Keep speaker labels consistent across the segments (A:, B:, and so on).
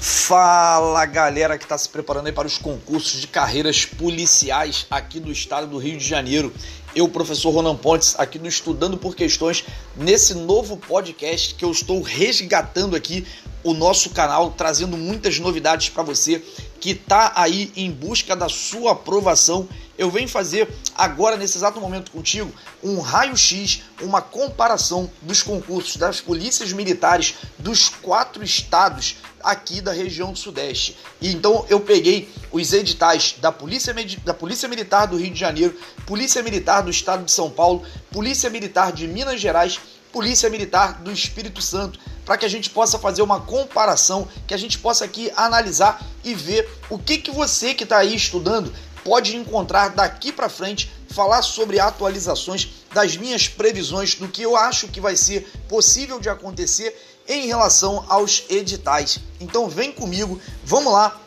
A: Fala galera que está se preparando aí para os concursos de carreiras policiais aqui do estado do Rio de Janeiro. Eu, professor Ronan Pontes, aqui do Estudando por Questões, nesse novo podcast que eu estou resgatando aqui o nosso canal, trazendo muitas novidades para você que está aí em busca da sua aprovação. Eu venho fazer agora, nesse exato momento contigo, um raio-x, uma comparação dos concursos das polícias militares dos quatro estados aqui da região Sudeste. E então eu peguei os editais da Polícia, da Polícia Militar do Rio de Janeiro, Polícia Militar do Estado de São Paulo, Polícia Militar de Minas Gerais, Polícia Militar do Espírito Santo, para que a gente possa fazer uma comparação, que a gente possa aqui analisar e ver o que, que você que está aí estudando pode encontrar daqui para frente, falar sobre atualizações das minhas previsões do que eu acho que vai ser possível de acontecer em relação aos editais. Então vem comigo, vamos lá.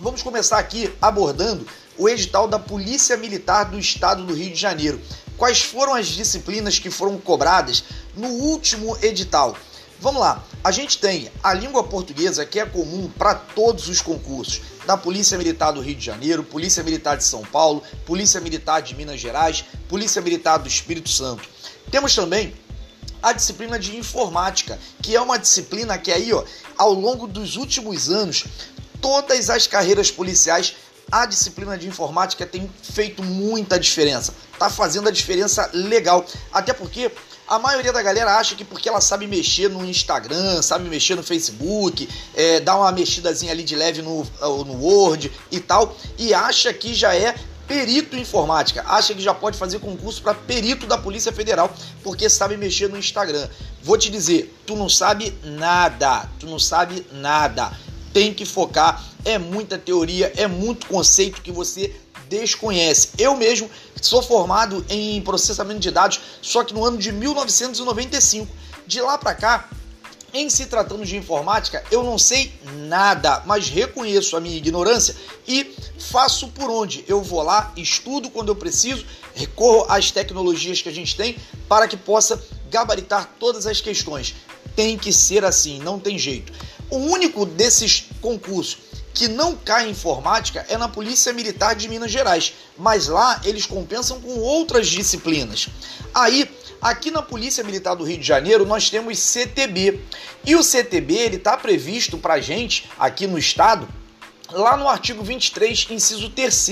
A: Vamos começar aqui abordando o edital da Polícia Militar do Estado do Rio de Janeiro. Quais foram as disciplinas que foram cobradas no último edital? Vamos lá, a gente tem a língua portuguesa que é comum para todos os concursos da Polícia Militar do Rio de Janeiro, Polícia Militar de São Paulo, Polícia Militar de Minas Gerais, Polícia Militar do Espírito Santo. Temos também a disciplina de informática, que é uma disciplina que aí, ó, ao longo dos últimos anos, todas as carreiras policiais a disciplina de informática tem feito muita diferença. Tá fazendo a diferença legal. Até porque a maioria da galera acha que porque ela sabe mexer no Instagram, sabe mexer no Facebook, é, dá uma mexidazinha ali de leve no, no Word e tal, e acha que já é perito em informática, acha que já pode fazer concurso para perito da Polícia Federal porque sabe mexer no Instagram. Vou te dizer, tu não sabe nada, tu não sabe nada. Tem que focar, é muita teoria, é muito conceito que você desconhece. Eu mesmo sou formado em processamento de dados, só que no ano de 1995. De lá para cá, em se tratando de informática, eu não sei nada, mas reconheço a minha ignorância e faço por onde. Eu vou lá, estudo quando eu preciso, recorro às tecnologias que a gente tem para que possa gabaritar todas as questões. Tem que ser assim, não tem jeito. O único desses concursos que não cai em informática é na Polícia Militar de Minas Gerais, mas lá eles compensam com outras disciplinas. Aí, aqui na Polícia Militar do Rio de Janeiro, nós temos CTB. E o CTB, ele está previsto para gente, aqui no estado, lá no artigo 23, inciso 3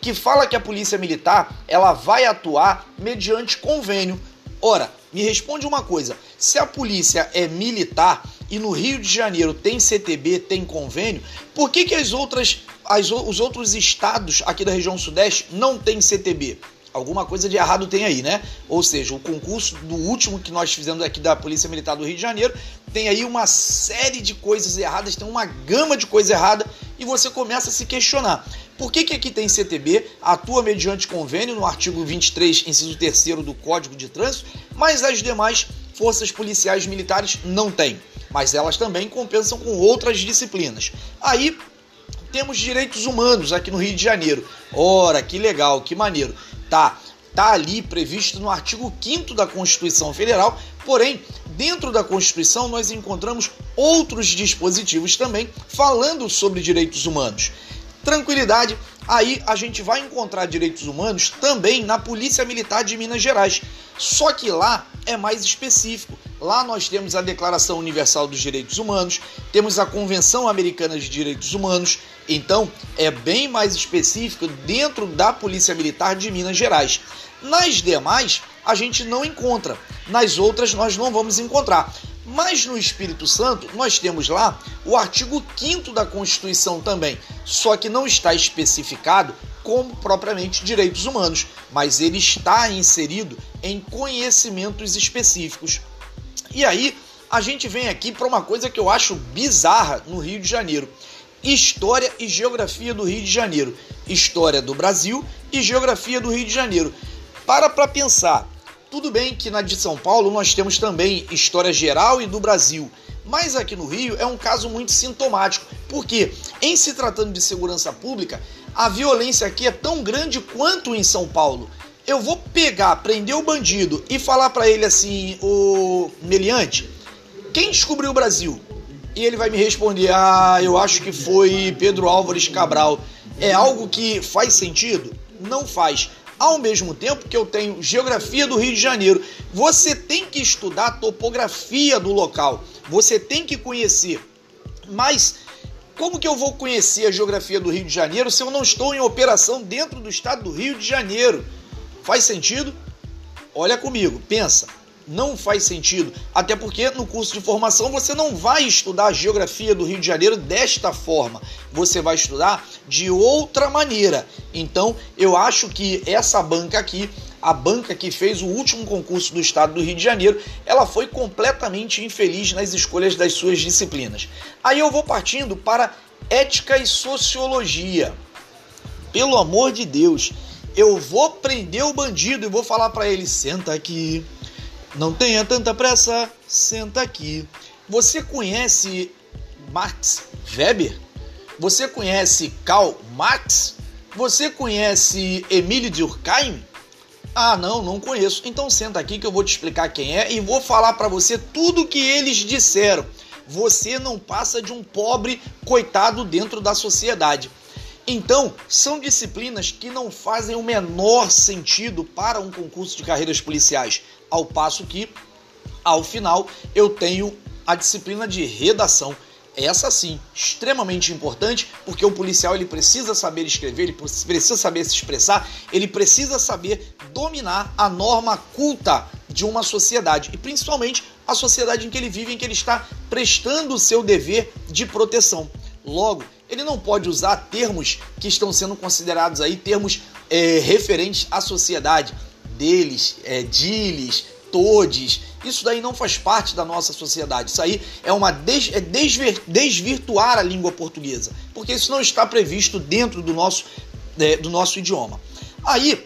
A: que fala que a Polícia Militar ela vai atuar mediante convênio. Ora, me responde uma coisa: se a polícia é militar, e no Rio de Janeiro tem CTB, tem convênio, por que, que as outras, as, os outros estados aqui da região sudeste não têm CTB? Alguma coisa de errado tem aí, né? Ou seja, o concurso do último que nós fizemos aqui da Polícia Militar do Rio de Janeiro tem aí uma série de coisas erradas, tem uma gama de coisa errada e você começa a se questionar. Por que, que aqui tem CTB, atua mediante convênio no artigo 23, inciso 3 do Código de Trânsito, mas as demais forças policiais militares não têm? mas elas também compensam com outras disciplinas. Aí temos direitos humanos aqui no Rio de Janeiro. Ora, que legal, que maneiro. Tá, tá ali previsto no artigo 5 da Constituição Federal, porém, dentro da Constituição nós encontramos outros dispositivos também falando sobre direitos humanos. Tranquilidade, aí a gente vai encontrar direitos humanos também na Polícia Militar de Minas Gerais. Só que lá é mais específico. Lá nós temos a Declaração Universal dos Direitos Humanos, temos a Convenção Americana de Direitos Humanos, então é bem mais específico dentro da Polícia Militar de Minas Gerais. Nas demais, a gente não encontra, nas outras, nós não vamos encontrar. Mas no Espírito Santo, nós temos lá o artigo 5 da Constituição também, só que não está especificado como propriamente direitos humanos, mas ele está inserido em conhecimentos específicos. E aí a gente vem aqui para uma coisa que eu acho bizarra no Rio de Janeiro: história e geografia do Rio de Janeiro, história do Brasil e geografia do Rio de Janeiro. Para para pensar. Tudo bem que na de São Paulo nós temos também história geral e do Brasil, mas aqui no Rio é um caso muito sintomático, porque em se tratando de segurança pública, a violência aqui é tão grande quanto em São Paulo eu vou pegar, prender o bandido e falar para ele assim, o meliante, quem descobriu o Brasil? e ele vai me responder: Ah, eu acho que foi Pedro Álvares Cabral. É algo que faz sentido? Não faz. Ao mesmo tempo que eu tenho geografia do Rio de Janeiro, você tem que estudar a topografia do local, você tem que conhecer. Mas como que eu vou conhecer a geografia do Rio de Janeiro se eu não estou em operação dentro do estado do Rio de Janeiro? Faz sentido? Olha comigo, pensa não faz sentido. Até porque no curso de formação você não vai estudar a geografia do Rio de Janeiro desta forma. Você vai estudar de outra maneira. Então, eu acho que essa banca aqui, a banca que fez o último concurso do estado do Rio de Janeiro, ela foi completamente infeliz nas escolhas das suas disciplinas. Aí eu vou partindo para ética e sociologia. Pelo amor de Deus, eu vou prender o bandido e vou falar para ele: senta aqui não tenha tanta pressa, senta aqui. Você conhece Max Weber? Você conhece Karl Marx? Você conhece Emile Durkheim? Ah, não, não conheço. Então senta aqui que eu vou te explicar quem é e vou falar para você tudo o que eles disseram. Você não passa de um pobre coitado dentro da sociedade. Então, são disciplinas que não fazem o menor sentido para um concurso de carreiras policiais, ao passo que, ao final, eu tenho a disciplina de redação. Essa sim, extremamente importante, porque o policial ele precisa saber escrever, ele precisa saber se expressar, ele precisa saber dominar a norma culta de uma sociedade e principalmente a sociedade em que ele vive, em que ele está prestando o seu dever de proteção. Logo, ele não pode usar termos que estão sendo considerados aí termos é, referentes à sociedade deles, é, diles, todes. Isso daí não faz parte da nossa sociedade. Isso aí é uma des, é desver, desvirtuar a língua portuguesa, porque isso não está previsto dentro do nosso, é, do nosso idioma. Aí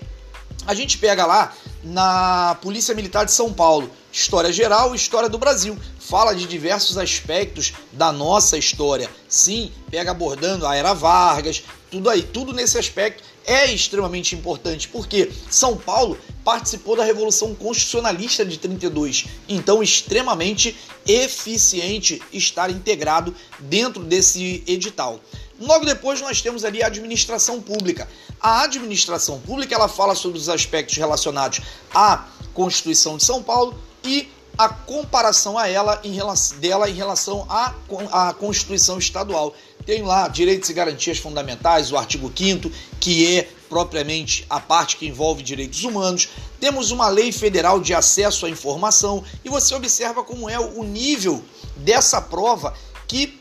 A: a gente pega lá na Polícia Militar de São Paulo, História Geral e História do Brasil. Fala de diversos aspectos da nossa história. Sim, pega abordando a Era Vargas, tudo aí, tudo nesse aspecto é extremamente importante, porque São Paulo participou da Revolução Constitucionalista de 32, então extremamente eficiente estar integrado dentro desse edital. Logo depois nós temos ali a administração pública. A administração pública ela fala sobre os aspectos relacionados à Constituição de São Paulo e a comparação a ela em relação, dela em relação à, à Constituição Estadual. Tem lá direitos e garantias fundamentais, o artigo 5 que é propriamente a parte que envolve direitos humanos. Temos uma lei federal de acesso à informação e você observa como é o nível dessa prova que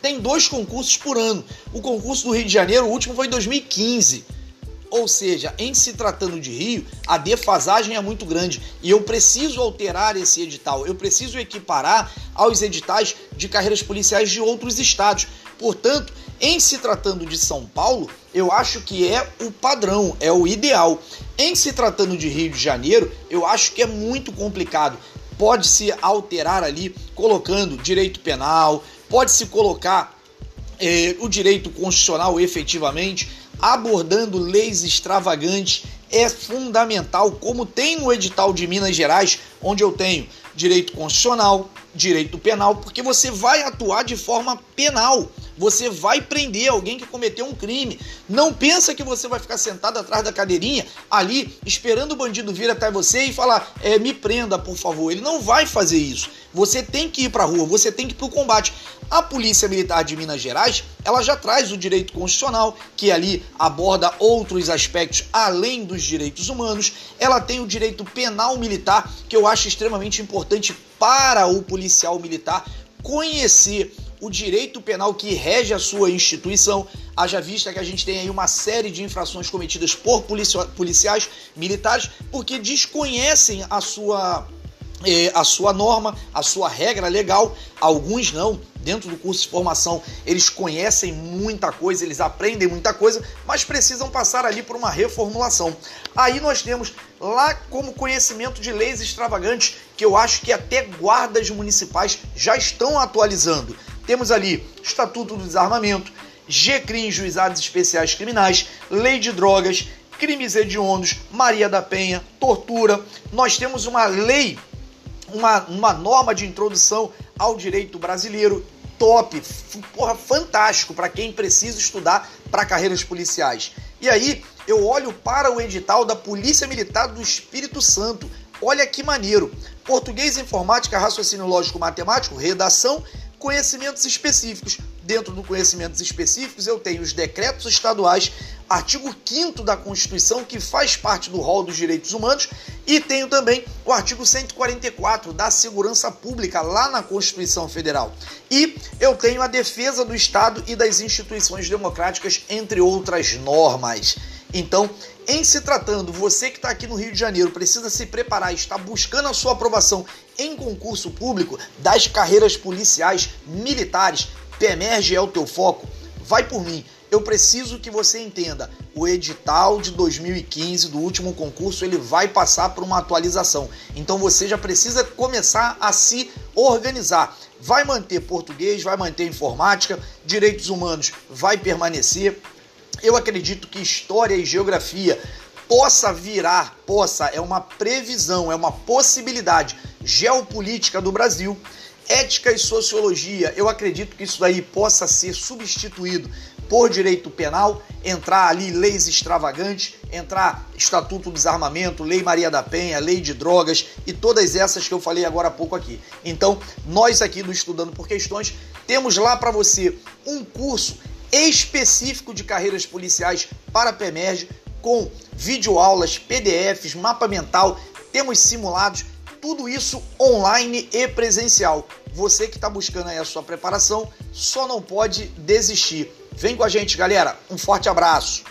A: tem dois concursos por ano. O concurso do Rio de Janeiro, o último foi em 2015. Ou seja, em se tratando de Rio, a defasagem é muito grande e eu preciso alterar esse edital, eu preciso equiparar aos editais de carreiras policiais de outros estados. Portanto, em se tratando de São Paulo, eu acho que é o padrão, é o ideal. Em se tratando de Rio de Janeiro, eu acho que é muito complicado. Pode-se alterar ali, colocando direito penal, pode-se colocar eh, o direito constitucional efetivamente, abordando leis extravagantes é fundamental, como tem no edital de Minas Gerais, onde eu tenho direito constitucional, direito penal, porque você vai atuar de forma penal. Você vai prender alguém que cometeu um crime. Não pensa que você vai ficar sentado atrás da cadeirinha ali esperando o bandido vir até você e falar: é, me prenda, por favor. Ele não vai fazer isso. Você tem que ir para a rua, você tem que ir para o combate. A Polícia Militar de Minas Gerais, ela já traz o direito constitucional, que ali aborda outros aspectos além dos direitos humanos. Ela tem o direito penal militar, que eu acho extremamente importante para o policial militar conhecer o direito penal que rege a sua instituição, haja vista que a gente tem aí uma série de infrações cometidas por policiais militares porque desconhecem a sua é, a sua norma, a sua regra legal, alguns não. Dentro do curso de formação, eles conhecem muita coisa, eles aprendem muita coisa, mas precisam passar ali por uma reformulação. Aí nós temos lá como conhecimento de leis extravagantes, que eu acho que até guardas municipais já estão atualizando. Temos ali Estatuto do Desarmamento, GCRIM, Juizados Especiais Criminais, Lei de Drogas, crimes hediondos, Maria da Penha, tortura. Nós temos uma lei uma, uma norma de introdução ao direito brasileiro top, porra, fantástico para quem precisa estudar para carreiras policiais. E aí eu olho para o edital da Polícia Militar do Espírito Santo. Olha que maneiro. Português, informática, raciocínio lógico, matemático, redação, conhecimentos específicos. Dentro do conhecimentos específicos, eu tenho os decretos estaduais, artigo 5 da Constituição, que faz parte do rol dos direitos humanos, e tenho também o artigo 144 da Segurança Pública, lá na Constituição Federal. E eu tenho a defesa do Estado e das instituições democráticas, entre outras normas. Então, em se tratando, você que está aqui no Rio de Janeiro precisa se preparar, está buscando a sua aprovação em concurso público das carreiras policiais, militares, PEMERGE é o teu foco, vai por mim. Eu preciso que você entenda, o edital de 2015 do último concurso, ele vai passar por uma atualização. Então você já precisa começar a se organizar. Vai manter português, vai manter informática, direitos humanos vai permanecer, eu acredito que história e geografia possa virar, possa, é uma previsão, é uma possibilidade geopolítica do Brasil. Ética e sociologia, eu acredito que isso daí possa ser substituído por direito penal, entrar ali leis extravagantes, entrar Estatuto do Desarmamento, Lei Maria da Penha, Lei de Drogas e todas essas que eu falei agora há pouco aqui. Então, nós aqui do Estudando por Questões temos lá para você um curso específico de carreiras policiais para a PEMERG, com videoaulas, PDFs, mapa mental, temos simulados, tudo isso online e presencial. Você que está buscando aí a sua preparação, só não pode desistir. Vem com a gente, galera. Um forte abraço.